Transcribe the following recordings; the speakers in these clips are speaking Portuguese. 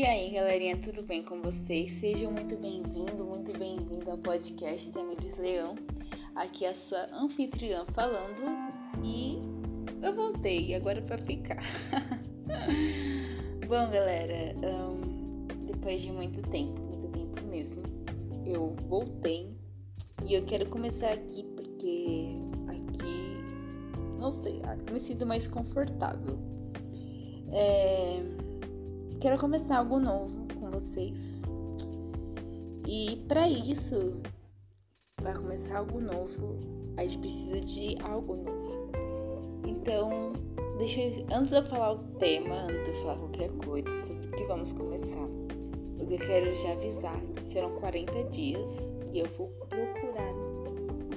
E aí, galerinha, tudo bem com vocês? Sejam muito bem-vindos, muito bem-vindo ao podcast Temides Leão. Aqui é a sua anfitriã falando e eu voltei agora para ficar. Bom, galera, um, depois de muito tempo, muito tempo mesmo, eu voltei e eu quero começar aqui porque aqui, não sei, me sinto mais confortável. É quero começar algo novo com vocês. E para isso, para começar algo novo, a gente precisa de algo novo. Então, deixa eu, antes de eu falar o tema, antes de eu falar qualquer coisa sobre o que vamos começar, o que eu quero já avisar que serão 40 dias e eu vou procurar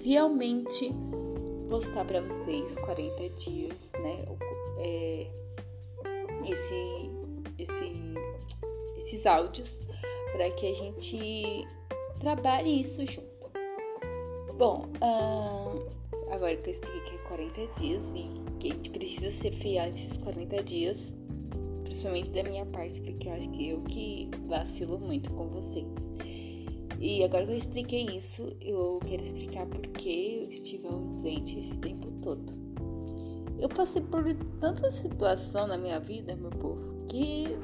realmente postar para vocês 40 dias, né? É, esse esses áudios para que a gente trabalhe isso junto. Bom, agora que eu expliquei que é 40 dias e que a gente precisa ser fiel nesses 40 dias, principalmente da minha parte, porque eu acho que eu que vacilo muito com vocês. E agora que eu expliquei isso, eu quero explicar por que eu estive ausente esse tempo todo. Eu passei por tanta situação na minha vida, meu povo, que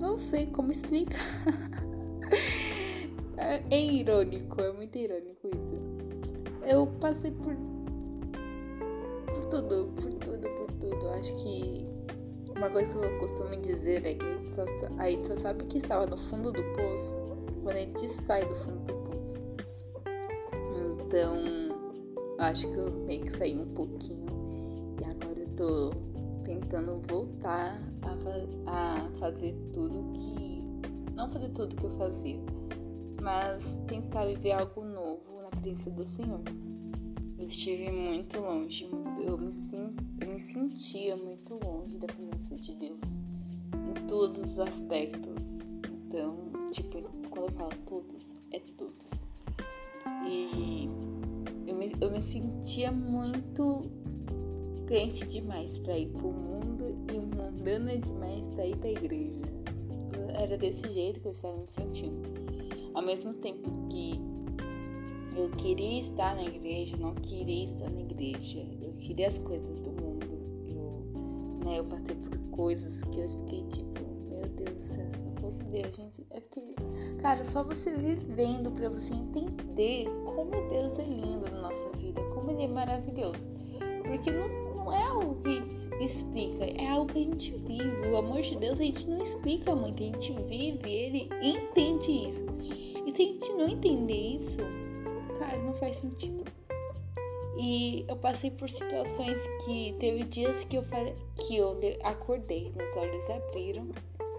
não sei como explicar. é, é irônico, é muito irônico isso. Eu passei por, por tudo, por tudo, por tudo. Acho que uma coisa que eu costumo dizer é que a gente só, a gente só sabe que estava no fundo do poço quando a gente sai do fundo do poço. Então, acho que eu meio que saí um pouquinho e agora eu tô tentando voltar a, a fazer tudo que. Não fazer tudo que eu fazia, mas tentar viver algo novo na presença do Senhor. Eu estive muito longe, eu me, eu me sentia muito longe da presença de Deus em todos os aspectos. Então, tipo, quando eu falo todos, é todos. E eu me, eu me sentia muito crente demais para ir pro mundo e mundana demais para ir pra igreja. Era desse jeito que eu estava me sentindo. Ao mesmo tempo que eu queria estar na igreja, não queria estar na igreja. Eu queria as coisas do mundo. Eu, né, eu passei por coisas que eu fiquei tipo, meu Deus do céu, se não fosse Deus, gente. É porque, cara, só você vivendo para você entender como Deus é lindo na nossa vida, como Ele é maravilhoso. Porque não não é algo que explica, é algo que a gente vive. O amor de Deus a gente não explica muito, a gente vive ele entende isso. E se a gente não entender isso, cara, não faz sentido. E eu passei por situações que teve dias que eu que eu acordei, meus olhos abriram,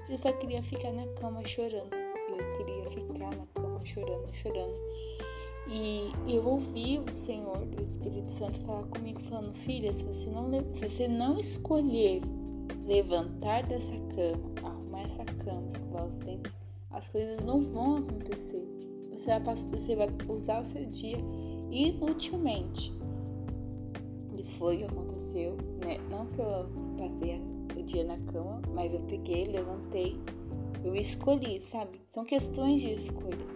eu só queria ficar na cama chorando. Eu queria ficar na cama chorando, chorando. E eu ouvi o Senhor, o Espírito Santo, falar comigo, falando: Filha, se você não, se você não escolher levantar dessa cama, arrumar essa cama, escovar os dentes, as coisas não vão acontecer. Você vai, você vai usar o seu dia inutilmente. E foi o que aconteceu, né? Não que eu passei o dia na cama, mas eu peguei, levantei, eu escolhi, sabe? São questões de escolha.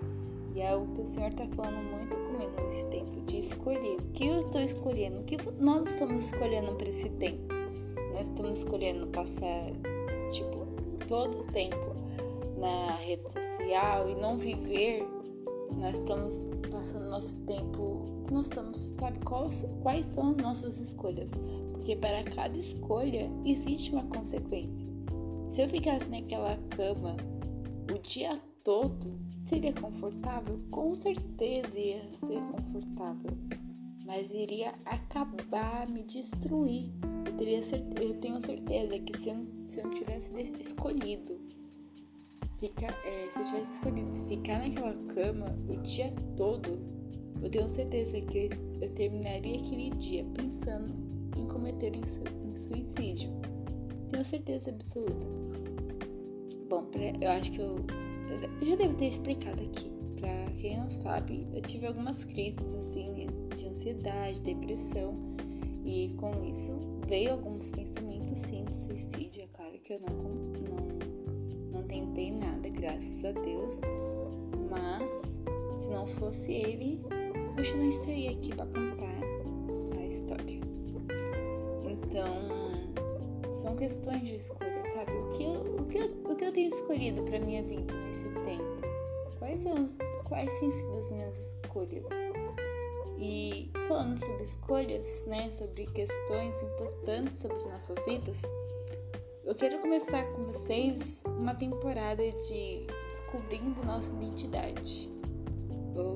E é o que o Senhor está falando muito comigo nesse tempo, de escolher. O que eu estou escolhendo? O que nós estamos escolhendo para esse tempo? Nós estamos escolhendo passar, tipo, todo o tempo na rede social e não viver. Nós estamos passando nosso tempo. Nós estamos, sabe, quais, quais são as nossas escolhas? Porque para cada escolha existe uma consequência. Se eu ficasse naquela cama o dia todo, Seria confortável? Com certeza ia ser confortável, mas iria acabar me destruir. Eu, teria eu tenho certeza que se eu, se eu não tivesse escolhido ficar, é, se eu tivesse escolhido ficar naquela cama o dia todo, eu tenho certeza que eu terminaria aquele dia pensando em cometer um, um suicídio. Tenho certeza absoluta. Bom, eu acho que eu eu já devo ter explicado aqui. Pra quem não sabe, eu tive algumas crises assim de ansiedade, depressão. E com isso veio alguns pensamentos sim de suicídio. É claro que eu não, não, não tentei nada, graças a Deus. Mas se não fosse ele, hoje não estaria aqui para contar a história. Então, são questões de escolha, sabe? O que eu, o que eu, eu tenho escolhido para minha vida nesse tempo? Quais, são, quais têm sido as minhas escolhas? E falando sobre escolhas, né, sobre questões importantes sobre nossas vidas, eu quero começar com vocês uma temporada de descobrindo nossa identidade. Eu,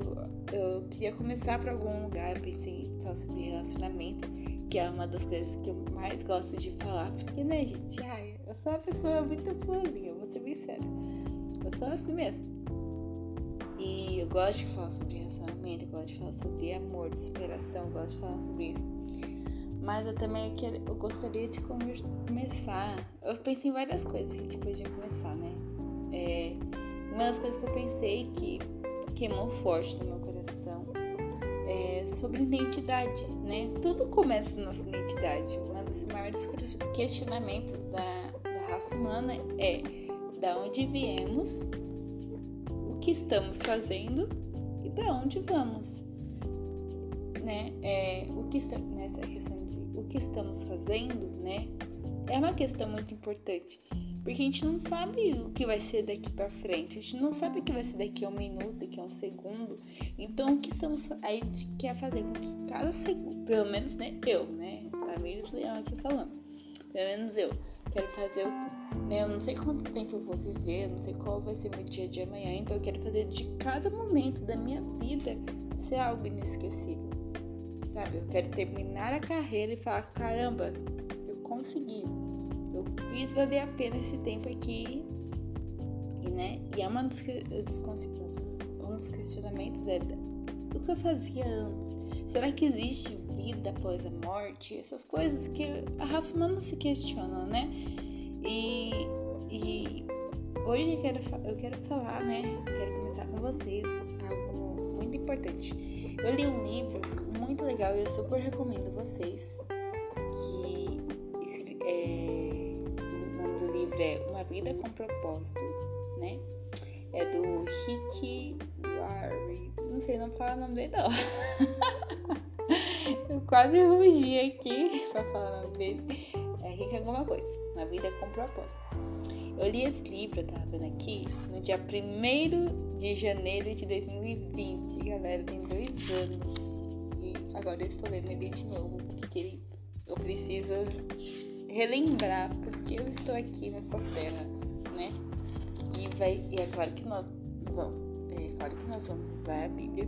eu queria começar por algum lugar, pensei em falar sobre relacionamento, que é uma das coisas que eu mais gosto de falar, porque, né, gente, ai, eu sou uma pessoa muito vou ser bem séria. Eu sou assim mesmo. E eu gosto de falar sobre relacionamento, eu gosto de falar sobre amor, de superação, eu gosto de falar sobre isso. Mas eu também quero, eu gostaria de começar. Eu pensei em várias coisas que a gente podia começar, né? É, uma das coisas que eu pensei que queimou forte no meu coração é sobre identidade, né? Tudo começa na nossa identidade. Um dos maiores questionamentos da, da raça humana é da onde viemos que estamos fazendo e para onde vamos. Né? É, o que nessa né, questão de o que estamos fazendo, né? É uma questão muito importante, porque a gente não sabe o que vai ser daqui para frente, a gente não sabe o que vai ser daqui a um minuto, daqui a um segundo. Então, o que estamos aí a gente quer fazer com que cada segundo, pelo menos, né, eu, né, Tamires Leão aqui falando, pelo menos eu quero fazer né, eu não sei quanto tempo eu vou viver, não sei qual vai ser meu dia de amanhã, então eu quero fazer de cada momento da minha vida ser algo inesquecível. Sabe? Eu quero terminar a carreira e falar, caramba, eu consegui. Eu fiz valer a pena esse tempo aqui. E, né? E é uma dos, um dos questionamentos é o que eu fazia antes. Será que existe vida após a morte? Essas coisas que a raça humana se questiona, né? E, e hoje eu quero, eu quero falar, né? Eu quero começar com vocês algo muito importante. Eu li um livro muito legal e eu super recomendo vocês. Que é, o nome do livro é Uma Vida com Propósito, né? É do Rick Warren. Não sei, não fala o nome dele não. eu quase rugi aqui pra falar o nome dele. É Rick alguma coisa. Uma vida com propósito. Eu li esse livro, eu tava vendo aqui, no dia 1 de janeiro de 2020. Galera, tem dois anos. E agora eu estou lendo ele de novo, porque eu preciso relembrar porque eu estou aqui nessa terra, né? E, vai, e é claro que nós vamos, é claro que nós vamos usar a Bíblia,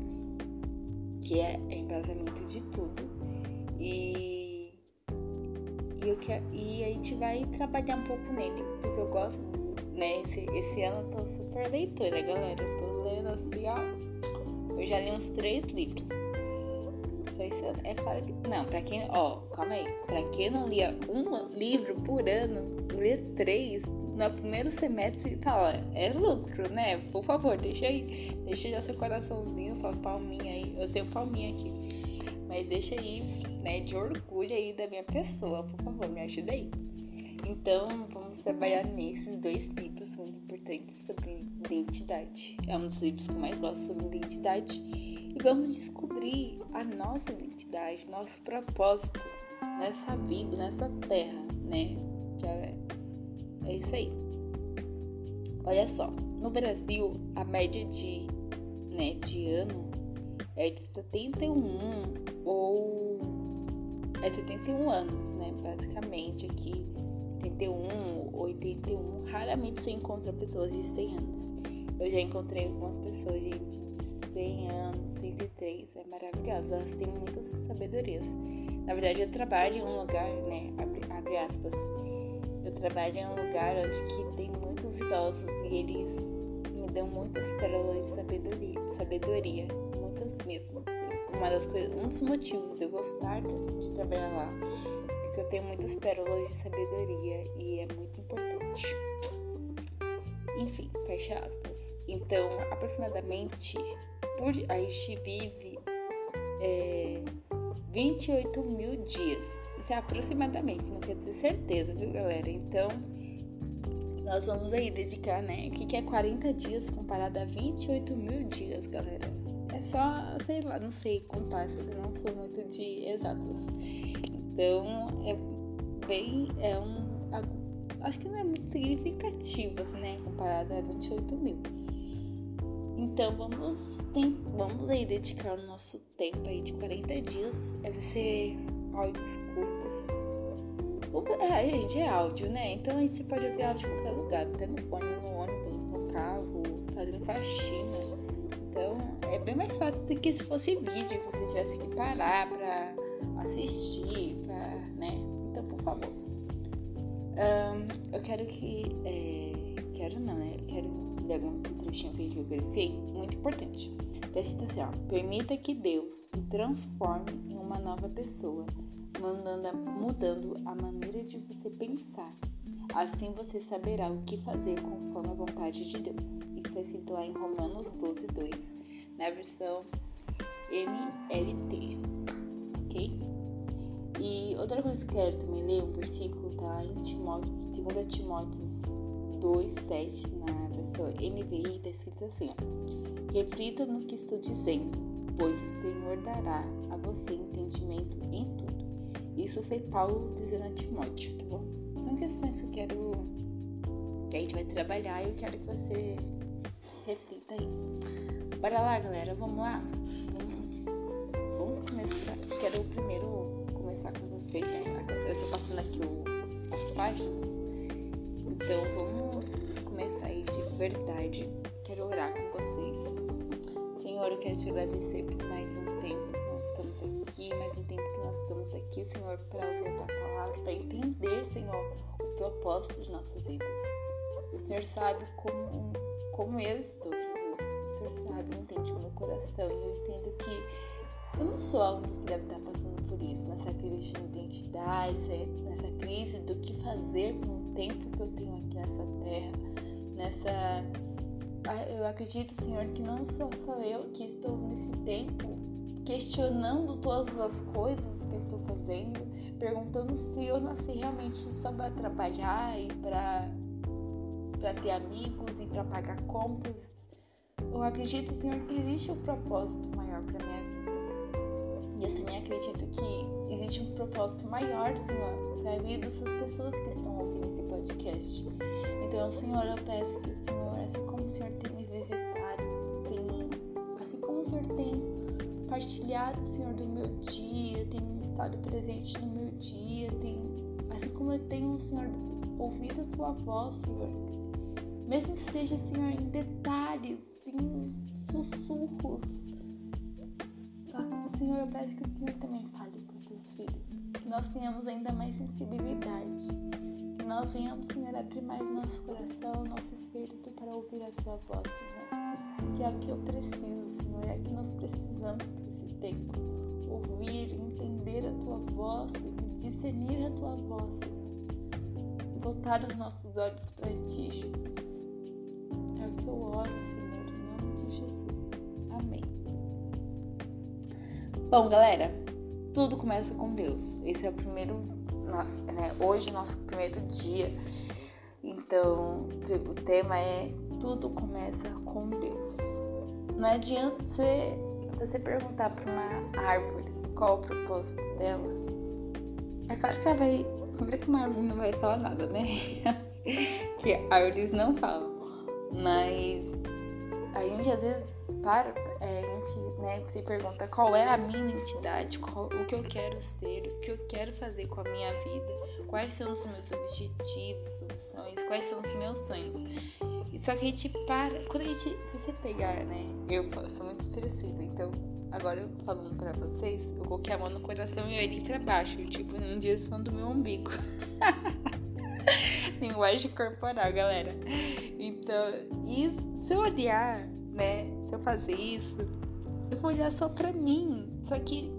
que é, embasamento de tudo. E e, eu quero, e a gente vai trabalhar um pouco nele, porque eu gosto, né? Esse, esse ano eu tô super leitora, galera. Eu tô lendo assim, ó. Eu já li uns três livros. Só esse ano. É claro que. Não, pra quem. Ó, calma aí. Pra quem não lia um livro por ano, ler três no primeiro semestre, tá, ó, é lucro, né? Por favor, deixa aí. Deixa já seu coraçãozinho, sua palminha aí. Eu tenho palminha aqui. Mas deixa aí né, de orgulho aí da minha pessoa, por favor, me ajuda aí. Então, vamos trabalhar nesses dois livros muito importantes sobre identidade. É um dos livros que eu mais gosto sobre identidade. E vamos descobrir a nossa identidade, nosso propósito nessa vida, nessa terra, né? É, é isso aí. Olha só, no Brasil, a média de, né, de ano é de 71 ou é 71 anos, né? Basicamente aqui, 71, 81, raramente você encontra pessoas de 100 anos. Eu já encontrei algumas pessoas, gente, de 100 anos, 103, é maravilhoso, elas têm muitas sabedorias. Na verdade, eu trabalho em um lugar, né, abre, abre aspas, eu trabalho em um lugar onde que tem muitos idosos e eles me dão muitas pérolas de sabedoria, sabedoria muitas mesmo uma das coisas, um dos motivos de eu gostar de trabalhar lá é que eu tenho muitas pérolas de sabedoria e é muito importante. Enfim, fecha aspas. Então, aproximadamente, por a gente vive é, 28 mil dias. Isso é aproximadamente, não quer dizer certeza, viu, galera? Então, nós vamos aí dedicar, né? O que, que é 40 dias comparado a 28 mil dias, galera? É só, sei lá, não sei contar, eu não sou muito de exatos. Então, é bem, é um, acho que não é muito significativo, assim, né? Comparado a 28 mil. Então, vamos, tem, vamos aí dedicar o nosso tempo aí de 40 dias. Vai ser áudios curtos é, gente, é áudio, né? Então a gente pode ouvir áudio em qualquer lugar, até no fone, no ônibus, no carro, fazendo faxina. Então é bem mais fácil do que se fosse vídeo, que você tivesse que parar pra assistir, pra, né? Então, por favor. Um, eu quero que. É, quero não, né? Eu quero ler algum trechinho que eu grifei, muito importante. Texto assim, ó. Permita que Deus o transforme em uma nova pessoa mandando, mudando a maneira de você pensar. Assim você saberá o que fazer conforme a vontade de Deus. Está escrito lá em Romanos 12, 2, na versão NLT. Ok? E outra coisa que eu quero também ler, um versículo tá em Timóteo, 2 Timóteos 2, 7, na versão NVI, está escrito assim: ó, Reflita no que estou dizendo, pois o Senhor dará a você entendimento em tudo. Isso foi Paulo dizendo a Timóteo, tá bom? São questões que eu quero que a gente vai trabalhar e eu quero que você reflita aí. Bora lá, galera, vamos lá? Vamos, vamos começar. Quero primeiro começar com vocês, né? Eu tô passando aqui o, as páginas. Então vamos começar aí de verdade. Quero orar com vocês. Senhor, eu quero te agradecer por mais um tempo estamos aqui, mais um tempo que nós estamos aqui, Senhor, para ouvir a tua palavra, para entender, Senhor, o propósito de nossas vidas. O Senhor sabe como, como eu estou, Jesus. O Senhor sabe, entende o meu coração. E eu entendo que eu não sou a única que deve estar passando por isso, nessa crise de identidade, nessa crise do que fazer com o tempo que eu tenho aqui nessa terra, nessa. Ah, eu acredito, Senhor, que não sou só eu que estou nesse tempo questionando todas as coisas que estou fazendo, perguntando se eu nasci realmente só para trabalhar e para para ter amigos e para pagar contas. Eu acredito, Senhor, que existe um propósito maior para minha vida. E eu também acredito que existe um propósito maior, Senhor, para a vida dessas pessoas que estão ouvindo esse podcast. Então, Senhor, eu peço que o Senhor, assim como o Senhor tem me visitado, tem, assim como o Senhor tem partilhado, Senhor, do meu dia, tem estado presente no meu dia, tem, assim como eu tenho, Senhor, ouvido a tua voz, Senhor. Mesmo que seja, Senhor, em detalhes, em sussurros. Senhor, eu peço que o Senhor também fale com os teus filhos. Que nós tenhamos ainda mais sensibilidade. Que nós venhamos, Senhor, abrir mais nosso coração, nosso espírito para ouvir a tua voz, Senhor. Que é o que eu preciso, Senhor. É que nós precisamos tempo. Ouvir, entender a tua voz, discernir a tua voz, E voltar os nossos olhos para ti, Jesus. É o que eu oro, Senhor, em nome de Jesus. Amém. Bom, galera, tudo começa com Deus. Esse é o primeiro, né, hoje, nosso primeiro dia. Então, o tema é Tudo começa com Deus. Não adianta você você perguntar para uma árvore qual o propósito dela, é claro que ela vai. Primeiro que uma árvore não vai falar nada, né? que árvores não falam. Mas a gente às vezes para, é, a gente né, se pergunta qual é a minha identidade, qual, o que eu quero ser, o que eu quero fazer com a minha vida, quais são os meus objetivos, opções, quais são os meus sonhos. Só que a gente para. Quando a gente. Se você pegar, né? Eu sou muito expressiva, então agora eu falando pra vocês, eu coloquei a mão no coração e olhei pra baixo, tipo, em direção do meu umbigo. Linguagem corporal, galera. Então, e se eu olhar, né? Se eu fazer isso, eu vou olhar só pra mim. Só que.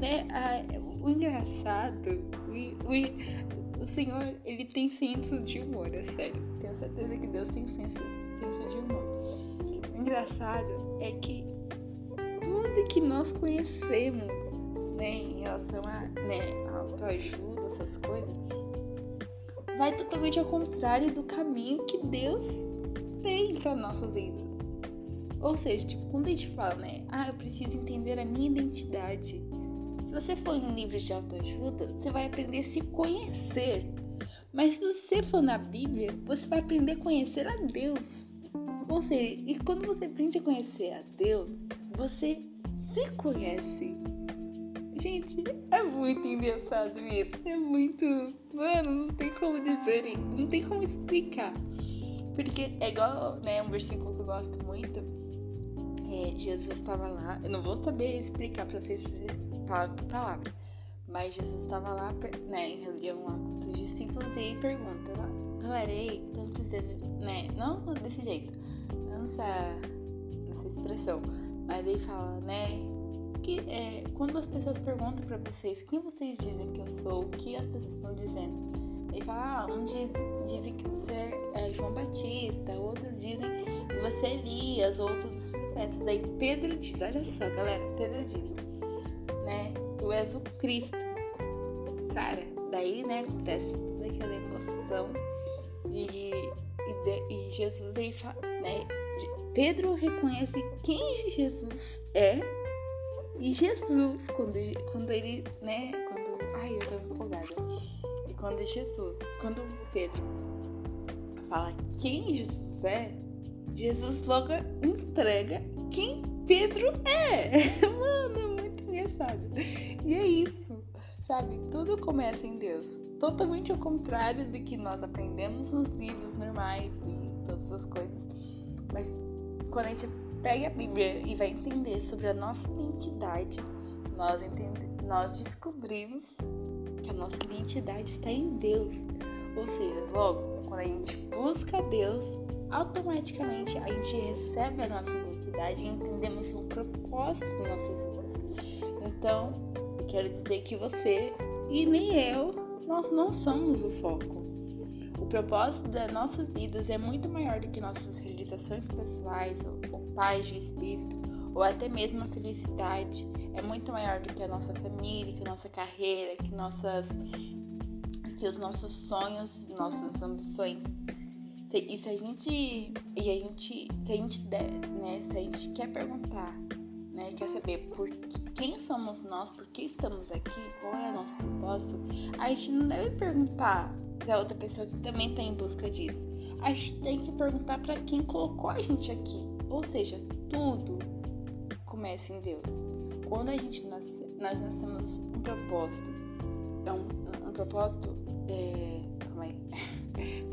Né, a, o engraçado, o, o, o Senhor, ele tem senso de humor, é sério. Tenho certeza que Deus tem senso, senso de humor. O engraçado é que tudo que nós conhecemos, né, em relação a, né, autoajuda, essas coisas, vai totalmente ao contrário do caminho que Deus tem para nossas vidas. Ou seja, tipo, quando a gente fala, né? Ah, eu preciso entender a minha identidade. Você for em um livro de autoajuda, você vai aprender a se conhecer. Mas se você for na Bíblia, você vai aprender a conhecer a Deus. Ou seja, e quando você aprende a conhecer a Deus, você se conhece. Gente, é muito engraçado isso. É muito. Mano, não tem como dizer, não tem como explicar. Porque é igual, né, um versículo que eu gosto muito. É, Jesus estava lá. Eu não vou saber explicar pra vocês palavra por palavra. Mas Jesus estava lá, né, em reunião lá com seus discípulos e pergunta, galera, ei, estamos dizendo, né, não desse jeito, não essa, essa expressão, mas ele fala, né, que é, quando as pessoas perguntam para vocês quem vocês dizem que eu sou, o que as pessoas estão dizendo, ele fala, ah, um diz, dizem que você é João Batista, outros dizem que você é Elias, outros dos profetas. Daí Pedro diz, olha só, galera, Pedro diz, tu és o Cristo. Cara, daí, né, acontece toda aquela emoção e, e, e Jesus aí fala, né, Pedro reconhece quem Jesus é e Jesus, quando, quando ele, né, quando, ai, eu tô empolgada. E quando Jesus, quando Pedro fala quem Jesus é, Jesus logo entrega quem Pedro é. Mano, engraçado. E é isso, sabe? Tudo começa em Deus. Totalmente ao contrário do que nós aprendemos nos livros normais e todas as coisas. Mas quando a gente pega a Bíblia e vai entender sobre a nossa identidade, nós, entende, nós descobrimos que a nossa identidade está em Deus. Ou seja, logo, quando a gente busca Deus, automaticamente a gente recebe a nossa identidade e entendemos o propósito das nossas vidas. Então, quero dizer que você e nem eu, nós não somos o foco. O propósito das nossas vidas é muito maior do que nossas realizações pessoais ou paz de espírito, ou até mesmo a felicidade. É muito maior do que a nossa família, que a nossa carreira, que, nossas, que os nossos sonhos, nossas ambições. E se a gente, e a gente, se a gente der, né, se a gente quer perguntar, né, quer saber por quem somos nós, por que estamos aqui, qual é o nosso propósito, a gente não deve perguntar se a outra pessoa que também está em busca disso. A gente tem que perguntar para quem colocou a gente aqui. Ou seja, tudo começa em Deus. Quando a gente nasce, nós nascemos um propósito. É um, um, propósito. É, calma aí.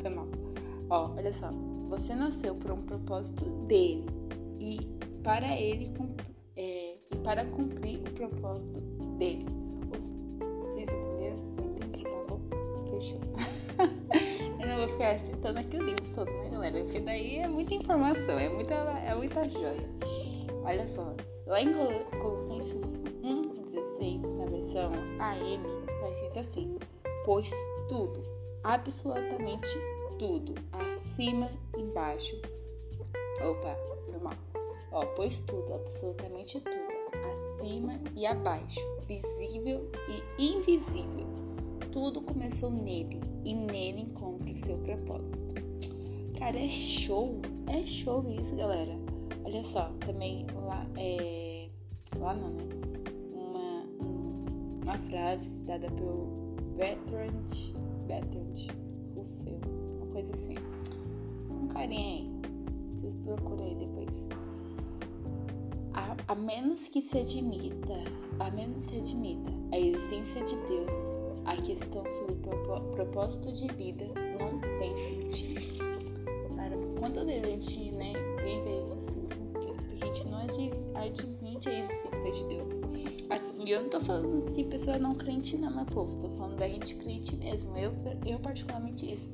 Foi mal. Ó, olha só. Você nasceu por um propósito dele. E para ele é, e para cumprir o propósito dele. Vocês entenderam? Entendi, tá bom? Fechou. eu não vou ficar citando aqui o livro todo, né, galera? Porque daí é muita informação, é muita, é muita joia. Olha só, lá em Colossenses 1,16, na versão AM, tá escrito assim: Pois tudo, absolutamente tudo, acima embaixo. Opa, foi mal. Ó, pois tudo, absolutamente tudo, acima e abaixo, visível e invisível tudo começou nele e nele encontra o seu propósito. Cara, é show, é show isso, galera. Olha só, também lá, é, lá não, né? Uma, uma frase dada pelo Bertrand, Bertrand Russell, uma coisa assim. Um carinha aí, vocês procuram aí depois. A, menos que se admita, a menos que se admita a existência de Deus a questão sobre o propósito de vida não tem sentido. Cara, quantas vezes a gente né, vive assim, porque a gente não admite a existência de Deus. E eu não tô falando de pessoa não crente não, meu povo, tô falando da gente crente mesmo. Eu, eu particularmente isso.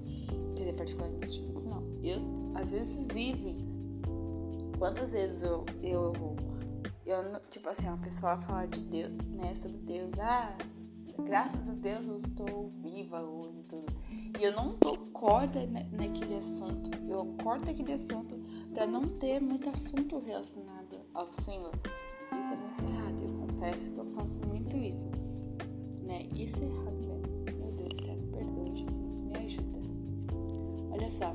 Quer dizer, particularmente isso não. Eu às vezes vivo isso. Quantas vezes eu, eu, eu, tipo assim, uma pessoa fala de Deus, né, sobre Deus, ah, graças a Deus eu estou viva hoje e tudo. E eu não dou corda naquele assunto. Eu corto aquele assunto para não ter muito assunto relacionado ao Senhor. Isso é muito errado. Eu confesso que eu faço muito isso. Né? Isso é errado mesmo. Meu Deus céu, me perdoe, Jesus, me ajuda. só.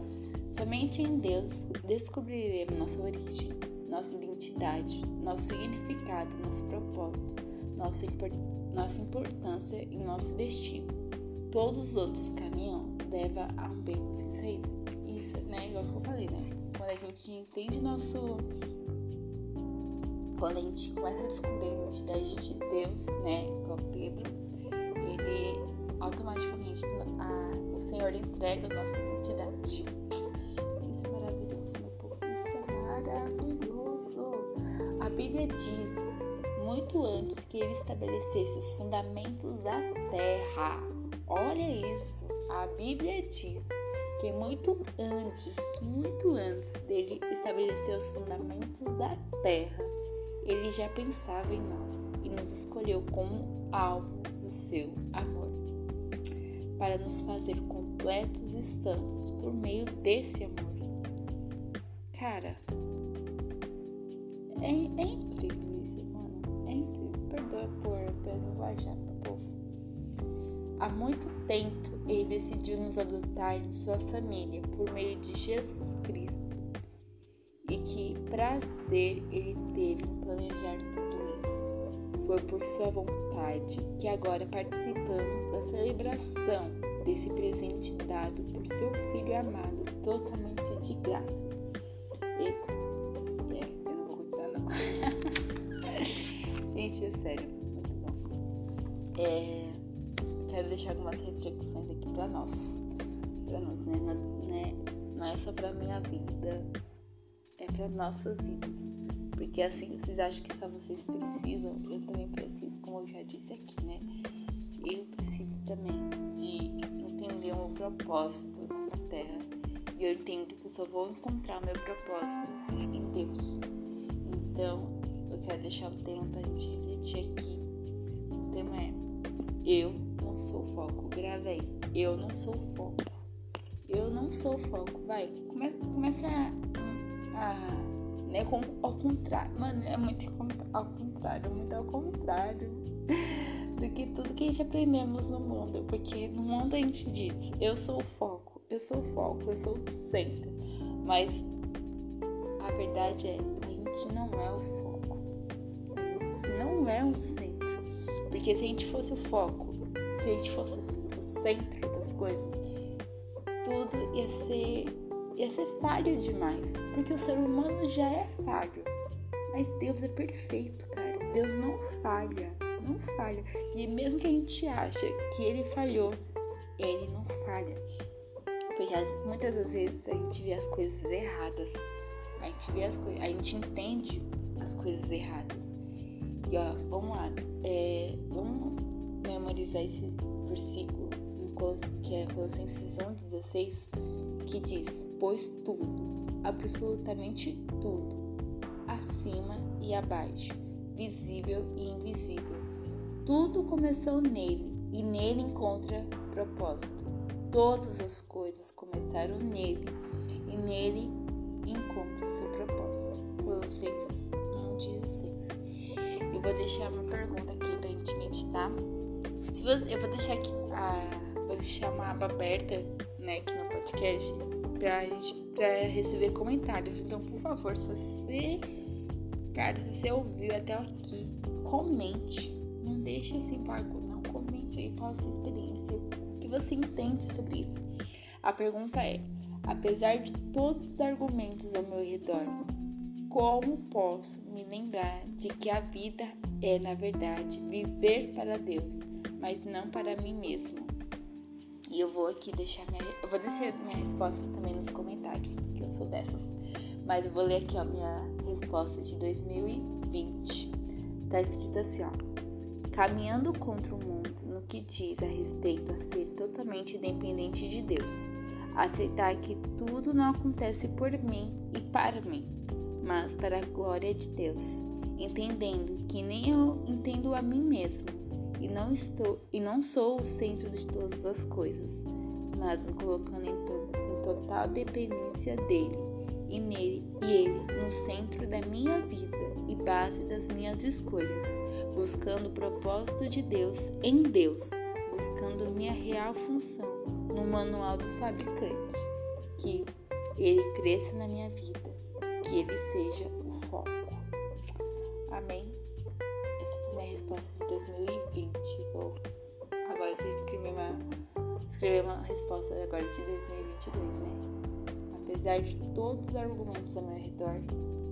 Somente em Deus descobriremos nossa origem, nossa identidade, nosso significado, nosso propósito, nossa, nossa importância e nosso destino. Todos os outros caminhos levam a um beco sem saída. Isso, né? Igual que eu falei, né? Quando a gente entende nosso. Quando a gente começa a descobrir a identidade de Deus, né? Igual Pedro, ele automaticamente a, o Senhor entrega a nossa identidade. Isso é maravilhoso, meu povo. Isso é maravilhoso. Bíblia diz muito antes que ele estabelecesse os fundamentos da terra. Olha isso, a Bíblia diz que muito antes, muito antes dele estabelecer os fundamentos da terra, ele já pensava em nós e nos escolheu como alvo do seu amor, para nos fazer completos e santos por meio desse amor. Cara, é, é incrível perdoa por pedagojar para o povo. Há muito tempo ele decidiu nos adotar em sua família por meio de Jesus Cristo. E que prazer ele teve em planejar tudo isso. Foi por sua vontade que agora participamos da celebração desse presente dado por seu Filho amado totalmente de graça. Pra nós. Nós, né? Não, né? não é só pra minha vida, é pra nossas vidas. Porque assim, vocês acham que só vocês precisam, eu também preciso, como eu já disse aqui, né? Eu preciso também de entender o meu propósito nessa terra. E eu entendo que eu só vou encontrar o meu propósito em Deus. Então, eu quero deixar o tema pra gente refletir aqui. O tema é Eu não sou foco. Gravei. Eu não sou foco. Eu não sou foco. Vai, come, começa a. a né, com, ao contrário. Mano, é muito ao contrário, muito ao contrário do que tudo que a gente aprendemos no mundo. Porque no mundo a gente diz, eu sou o foco, eu sou o foco, eu sou o centro. Mas a verdade é, a gente não é o foco não é o centro. Porque se a gente fosse o foco, se a gente fosse o centro das coisas, tudo ia ser, ia ser falho demais. Porque o ser humano já é falho. Mas Deus é perfeito, cara. Deus não falha. Não falha. E mesmo que a gente ache que ele falhou, ele não falha. Porque muitas das vezes a gente vê as coisas erradas. A gente vê as coisas, a gente entende as coisas erradas. E ó, vamos lá, é, memorizar esse versículo que é Colossenses 1,16, que diz: Pois tudo, absolutamente tudo, acima e abaixo, visível e invisível, tudo começou nele e nele encontra propósito. Todas as coisas começaram nele e nele encontra o seu propósito. Colossenses 1,16 vou deixar uma pergunta aqui pra gente meditar. Se você, eu vou deixar aqui a, vou deixar uma aba aberta, né, aqui no podcast pra, gente, pra receber comentários. Então, por favor, se você, cara, se você ouviu até aqui, comente. Não deixe assim pago, não. Comente aí qual a sua experiência, o que você entende sobre isso. A pergunta é: apesar de todos os argumentos ao meu redor, como posso me lembrar de que a vida é, na verdade, viver para Deus, mas não para mim mesmo? E eu vou aqui deixar minha, eu vou deixar minha resposta também nos comentários, porque eu sou dessas. Mas eu vou ler aqui a minha resposta de 2020. Tá escrito assim, ó: Caminhando contra o mundo no que diz a respeito a ser totalmente dependente de Deus, aceitar que tudo não acontece por mim e para mim, mas para a glória de Deus, entendendo que nem eu entendo a mim mesmo e não estou e não sou o centro de todas as coisas, mas me colocando em, to, em total dependência dele e nele e ele no centro da minha vida e base das minhas escolhas, buscando o propósito de Deus em Deus, buscando minha real função no manual do fabricante. que ele cresça na minha vida, que ele seja o foco. Amém? Resposta de 2020. Vou agora escrever uma, escrever uma resposta agora de 2022, né? Apesar de todos os argumentos ao meu redor,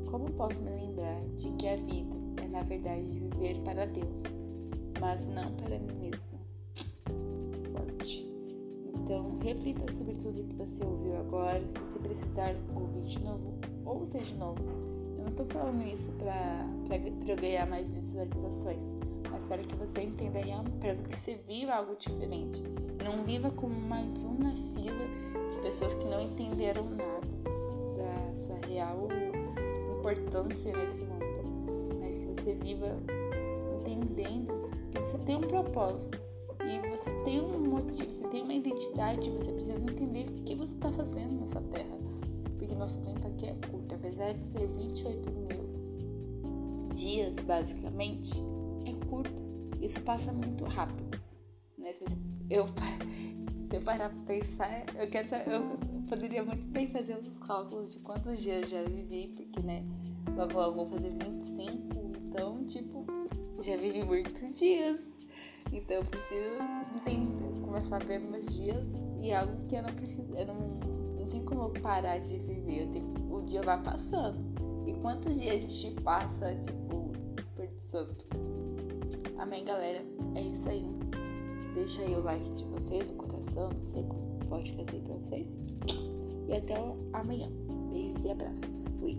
como posso me lembrar de que a vida é na verdade viver para Deus, mas não para mim mesmo? Forte. Então, reflita sobre tudo que você ouviu agora. Se você precisar ouvir de novo, ouça de novo. Eu não tô falando isso pra, pra eu ganhar mais visualizações, para que você entenda realmente, para que você viva algo diferente. Não viva como mais uma fila de pessoas que não entenderam nada da sua real importância nesse mundo, mas que você viva entendendo que você tem um propósito e você tem um motivo, você tem uma identidade, você precisa entender o que você está fazendo nessa terra. Porque nosso tempo aqui é curto, apesar de ser 28 mil dias, basicamente, Isso passa muito rápido. Né? Eu, se eu parar pra pensar, eu, quero, eu poderia muito bem fazer os cálculos de quantos dias já vivi, porque, né, logo logo vou fazer 25, então, tipo, já vivi muitos dias. Então eu preciso entender, começar a ver meus dias e é algo que eu não preciso, eu não, não tem como parar de viver, tenho, o dia vai passando. E quantos dias a gente passa, tipo, desperdiçando? Amém, galera? É isso aí. Deixa aí o like de vocês, o coração, não sei como pode fazer pra vocês. E até amanhã. Beijos e abraços. Fui.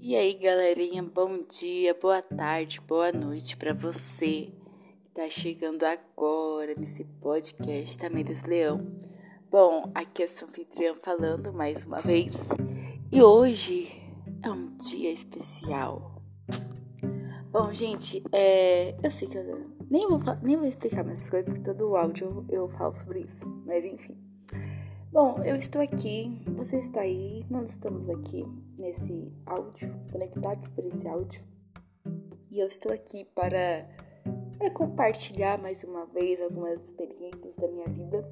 E aí, galerinha, bom dia, boa tarde, boa noite para você que tá chegando agora nesse podcast Tamires Leão. Bom, aqui é sua anfitriã falando mais uma vez e hoje é um dia especial. Bom, gente, é, eu sei que eu nem vou, nem vou explicar mais coisas porque todo o áudio eu, eu falo sobre isso, mas enfim. Bom, eu estou aqui, você está aí, nós estamos aqui nesse áudio, conectados por esse áudio. E eu estou aqui para, para compartilhar mais uma vez algumas experiências da minha vida.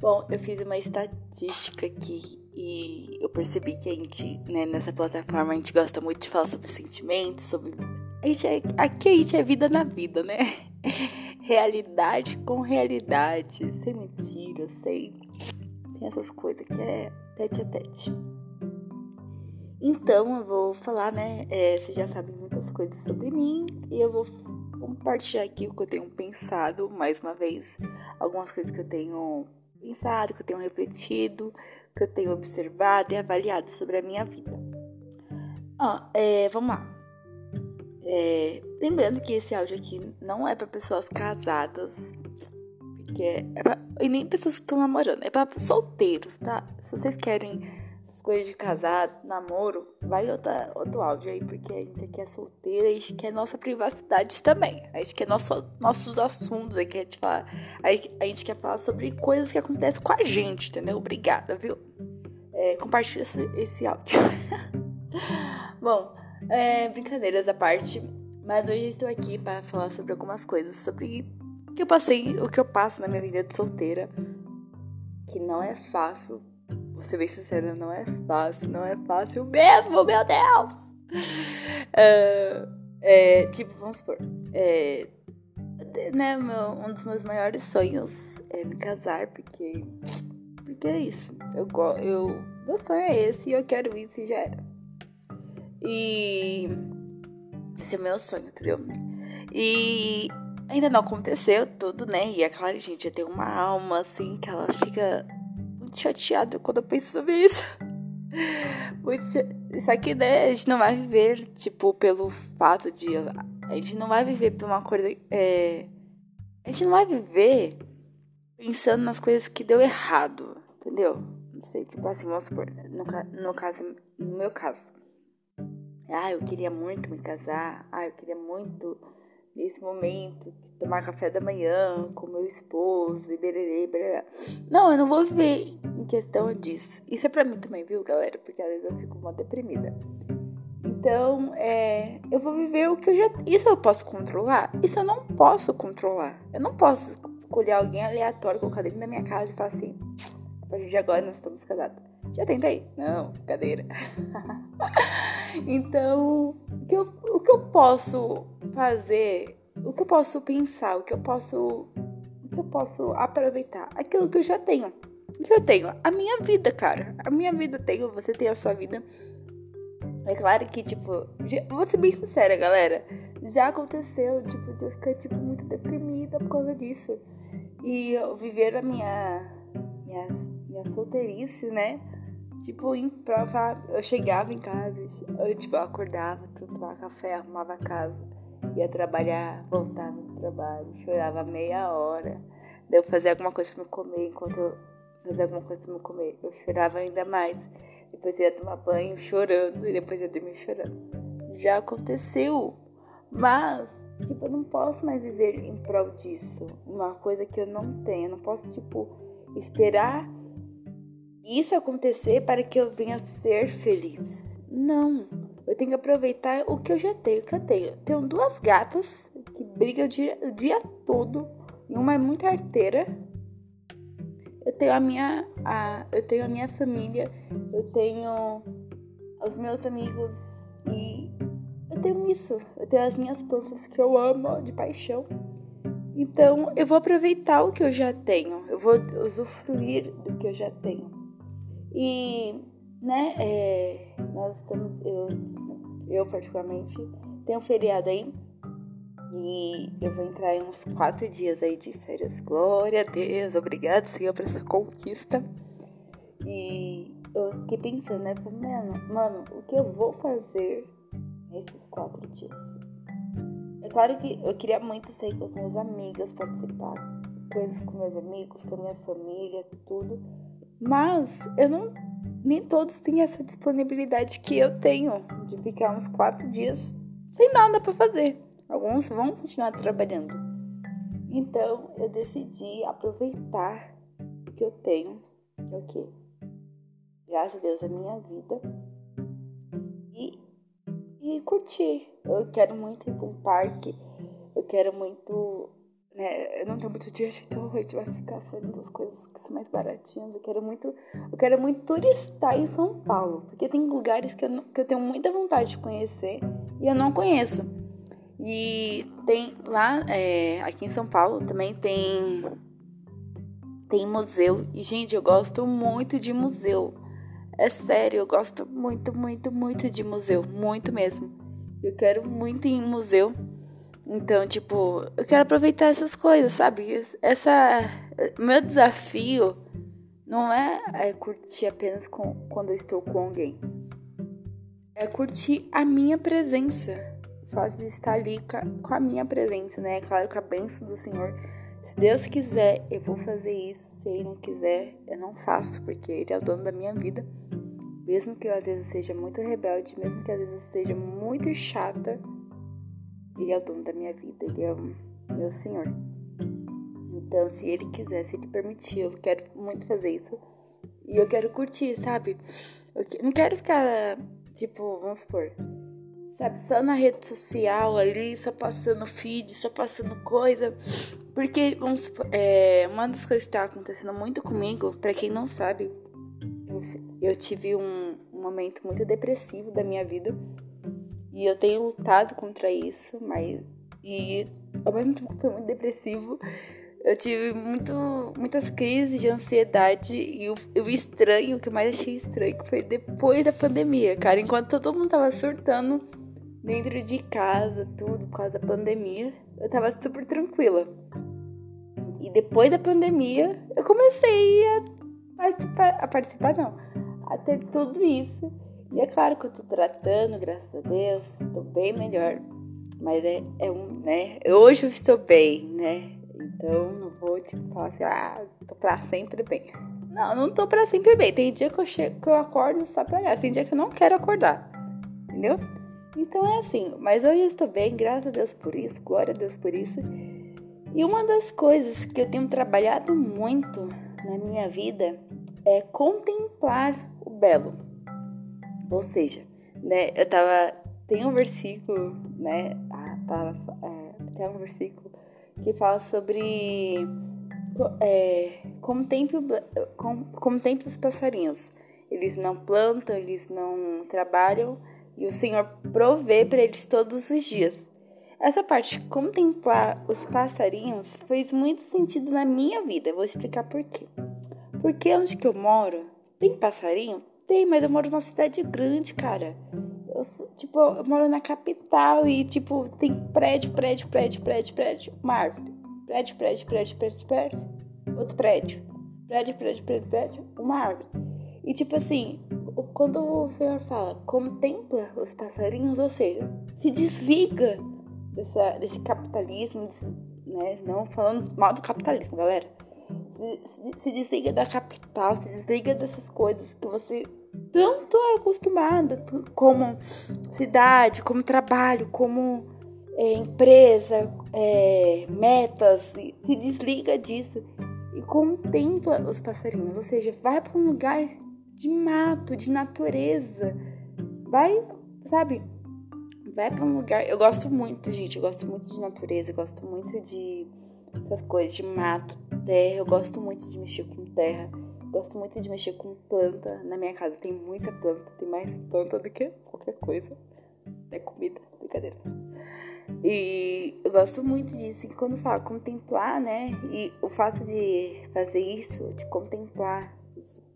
Bom, eu fiz uma estatística aqui e eu percebi que a gente, né, nessa plataforma, a gente gosta muito de falar sobre sentimentos, sobre. A gente é... Aqui a gente é vida na vida, né? Realidade com realidade, sem mentira, sem tem essas coisas que é tete a tete. Então eu vou falar, né? É, você já sabe muitas coisas sobre mim e eu vou compartilhar aqui o que eu tenho pensado, mais uma vez, algumas coisas que eu tenho pensado, que eu tenho refletido, que eu tenho observado e avaliado sobre a minha vida. Ó, é, vamos lá. É, lembrando que esse áudio aqui não é para pessoas casadas, porque é pra, e nem pessoas que estão namorando, é para solteiros, tá? Se vocês querem coisas de casado, namoro, vai outro, outro áudio aí, porque a gente aqui é solteira, a gente quer nossa privacidade também. A gente quer nosso, nossos assuntos, a gente, falar, a gente quer falar sobre coisas que acontecem com a gente, entendeu? Obrigada, viu? É, compartilha esse, esse áudio. Bom, é, brincadeiras à parte, mas hoje estou aqui para falar sobre algumas coisas, sobre que eu passei, o que eu passo na minha vida de solteira, que não é fácil. Vou ser bem sincera, não é fácil, não é fácil mesmo, meu Deus! Uh, é, tipo, vamos supor, é, né, meu, um dos meus maiores sonhos é me casar, porque, porque é isso. Eu, eu, meu sonho é esse e eu quero isso e já era. E esse é o meu sonho, entendeu? E Ainda não aconteceu tudo, né? E é claro, gente, já tem uma alma assim que ela fica muito chateada quando eu penso sobre isso. Muito Isso aqui, né? A gente não vai viver, tipo, pelo fato de. A gente não vai viver por uma coisa. É... A gente não vai viver pensando nas coisas que deu errado, entendeu? Não sei, tipo assim, vamos supor, no, no caso, no meu caso. Ah, eu queria muito me casar. Ah, eu queria muito nesse momento, tomar café da manhã com meu esposo e bererê, bererê. Não, eu não vou viver em questão disso. Isso é pra mim também, viu, galera? Porque às vezes eu fico uma deprimida. Então, é, eu vou viver o que eu já. Isso eu posso controlar? Isso eu não posso controlar. Eu não posso escolher alguém aleatório, colocar dentro da minha casa e falar assim: a partir de agora nós estamos casados. Já tentei? Não, brincadeira. então, o que, eu, o que eu posso fazer? O que eu posso pensar? O que eu posso. O que eu posso aproveitar? Aquilo que eu já tenho. O que eu tenho? A minha vida, cara. A minha vida tenho, você tem a sua vida. É claro que, tipo, vou ser bem sincera, galera. Já aconteceu, tipo, de eu ficar, tipo, muito deprimida por causa disso. E eu viver a minha, minha, minha solteirice, né? Tipo, em prova, eu chegava em casa, eu, tipo, eu acordava, tomava café, arrumava a casa, ia trabalhar, voltava no trabalho, chorava meia hora. Daí eu fazia alguma coisa pra me comer, enquanto eu fazia alguma coisa pra me comer, eu chorava ainda mais. Depois ia tomar banho chorando e depois ia dormir chorando. Já aconteceu, mas, tipo, eu não posso mais viver em prol disso. Uma coisa que eu não tenho, eu não posso, tipo, esperar isso acontecer para que eu venha ser feliz. Não. Eu tenho que aproveitar o que eu já tenho, que eu tenho. Tenho duas gatas que brigam o dia, o dia todo. E uma é muito arteira. Eu tenho a minha. A, eu tenho a minha família. Eu tenho os meus amigos. E eu tenho isso. Eu tenho as minhas plantas que eu amo de paixão. Então eu vou aproveitar o que eu já tenho. Eu vou usufruir do que eu já tenho. E, né, é, nós estamos, eu, eu particularmente, tenho feriado aí e eu vou entrar em uns quatro dias aí de férias. Glória a Deus, obrigado, Senhor, por essa conquista. E eu fiquei pensando, né, mano, mano, o que eu vou fazer nesses quatro dias? É claro que eu queria muito sair com as minhas amigas, participar coisas com meus amigos, com a minha família, tudo. Mas eu não. Nem todos têm essa disponibilidade que eu tenho de ficar uns quatro dias sem nada para fazer. Alguns vão continuar trabalhando. Então eu decidi aproveitar o que eu tenho, que é o quê? Graças a Deus a minha vida. E, e curtir. Eu quero muito ir para um parque. Eu quero muito né, eu não tenho muito dinheiro, então a gente vai ficar fazendo as coisas que são mais baratinhas. Eu quero muito, eu quero muito turistar em São Paulo, porque tem lugares que eu, não, que eu tenho muita vontade de conhecer e eu não conheço. E tem lá, é, aqui em São Paulo também tem tem museu e gente, eu gosto muito de museu. É sério, eu gosto muito, muito, muito de museu, muito mesmo. Eu quero muito ir em museu. Então, tipo, eu quero aproveitar essas coisas, sabe? Essa. Meu desafio não é, é curtir apenas com, quando eu estou com alguém. É curtir a minha presença. O fato de estar ali com a minha presença, né? Claro que a bênção do Senhor. Se Deus quiser, eu vou fazer isso. Se Ele não quiser, eu não faço, porque Ele é o dono da minha vida. Mesmo que eu às vezes seja muito rebelde, mesmo que às vezes seja muito chata ele é o dono da minha vida, ele é o meu senhor. Então, se ele quiser, se ele permitir, eu quero muito fazer isso. E eu quero curtir, sabe? Eu não quero ficar, tipo, vamos supor, sabe, só na rede social ali, só passando feed, só passando coisa. Porque, vamos é, uma das coisas que tá acontecendo muito comigo, para quem não sabe, eu, eu tive um, um momento muito depressivo da minha vida. E eu tenho lutado contra isso, mas. E ao mesmo tempo foi muito depressivo, eu tive muito, muitas crises de ansiedade. E o, o estranho, o que eu mais achei estranho, foi depois da pandemia, cara. Enquanto todo mundo tava surtando dentro de casa, tudo, por causa da pandemia, eu tava super tranquila. E depois da pandemia, eu comecei a participar, a participar não, a ter tudo isso. E é claro que eu tô tratando, graças a Deus, tô bem melhor. Mas é, é um, né? Hoje eu estou bem, né? Então não vou tipo falar assim, ah, tô pra sempre bem. Não, não tô pra sempre bem. Tem dia que eu chego, que eu acordo só pra olhar. Tem dia que eu não quero acordar. Entendeu? Então é assim, mas hoje eu estou bem, graças a Deus por isso, glória a Deus por isso. E uma das coisas que eu tenho trabalhado muito na minha vida é contemplar o belo. Ou seja, né, eu tava tem um versículo, né? A palavra, é, tem um versículo que fala sobre é, como, como tempo os passarinhos. Eles não plantam, eles não trabalham e o Senhor provê para eles todos os dias. Essa parte de contemplar os passarinhos fez muito sentido na minha vida. Eu vou explicar por quê. Porque onde que eu moro, tem passarinho? Tem, mas eu moro numa cidade grande, cara. Eu, tipo, eu moro na capital e, tipo, tem prédio, prédio, prédio, prédio, prédio, uma árvore. Prédio, prédio, prédio, prédio, prédio, outro prédio. Prédio, prédio, prédio, prédio, uma árvore. E, tipo assim, quando o Senhor fala, contempla os passarinhos, ou seja, se desliga dessa, desse capitalismo, desse, né? Não falando mal do capitalismo, galera. Se, desliga da capital, se desliga dessas coisas que você tanto é acostumada, como cidade, como trabalho, como é, empresa, é, metas, se, se desliga disso e contempla os passarinhos, ou seja, vai para um lugar de mato, de natureza, vai, sabe, vai para um lugar. Eu gosto muito, gente. Eu gosto muito de natureza, eu gosto muito de essas coisas, de mato, terra. Eu gosto muito de mexer com terra. Gosto muito de mexer com planta. Na minha casa tem muita planta, tem mais planta do que qualquer coisa. É comida, brincadeira. E eu gosto muito disso. E quando falo contemplar, né? E o fato de fazer isso, de contemplar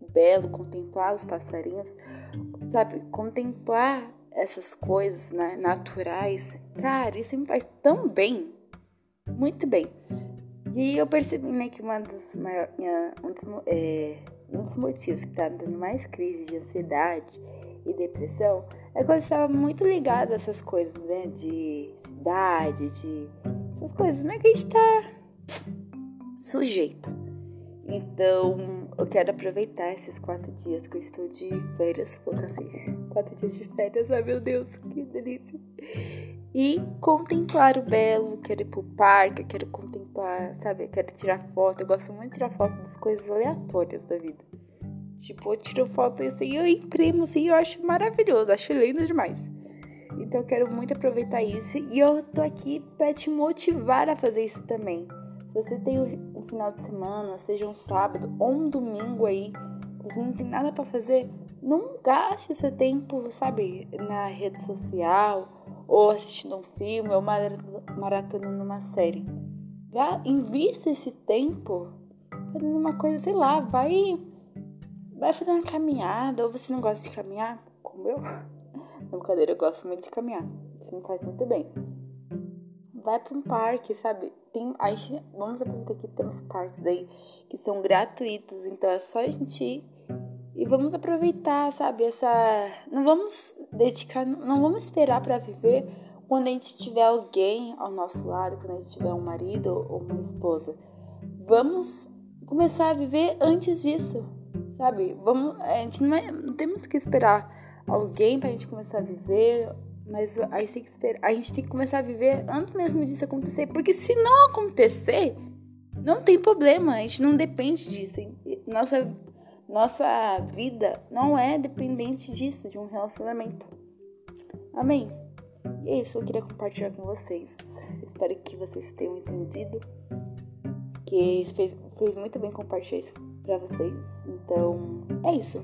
o belo, contemplar os passarinhos, sabe? Contemplar essas coisas né, naturais, cara, isso me faz tão bem, muito bem. E eu percebi né, que uma dos maior, minha, um, dos, é, um dos motivos que tá me dando mais crise de ansiedade e depressão é que eu estava muito ligada a essas coisas, né? De cidade, de essas coisas, né? Que a gente tá sujeito. Então, eu quero aproveitar esses quatro dias que eu estou de férias, vou assim, quatro dias de férias, ai meu Deus, que delícia. E contemplar o belo, quero ir pro parque, quero contemplar, sabe, quero tirar foto, eu gosto muito de tirar foto das coisas aleatórias da vida. Tipo, eu tiro foto assim, eu imprimo assim, eu acho maravilhoso, acho lindo demais. Então eu quero muito aproveitar isso e eu tô aqui para te motivar a fazer isso também. Se você tem um final de semana, seja um sábado ou um domingo aí, você não tem nada para fazer, não gaste seu tempo, sabe, na rede social ou assistindo um filme ou maratonando uma série. Invista esse tempo fazendo uma coisa, sei lá, vai vai fazer uma caminhada, ou você não gosta de caminhar, como eu. Na brincadeira, eu gosto muito de caminhar. Isso me faz muito bem vai para um parque, sabe? Tem, a gente, vamos aproveitar que temos parques aí que são gratuitos, então é só a gente ir e vamos aproveitar, sabe? Essa, não vamos dedicar, não vamos esperar para viver quando a gente tiver alguém ao nosso lado, quando a gente tiver um marido ou uma esposa. Vamos começar a viver antes disso, sabe? Vamos, a gente não, é, não temos que esperar alguém para a gente começar a viver mas a gente, tem que esperar, a gente tem que começar a viver antes mesmo disso acontecer. Porque se não acontecer, não tem problema. A gente não depende disso. Nossa, nossa vida não é dependente disso, de um relacionamento. Amém? E é isso, eu queria compartilhar com vocês. Espero que vocês tenham entendido. Que fez, fez muito bem compartilhar isso pra vocês. Então, é isso.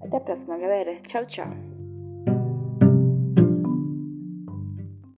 Até a próxima, galera. Tchau, tchau.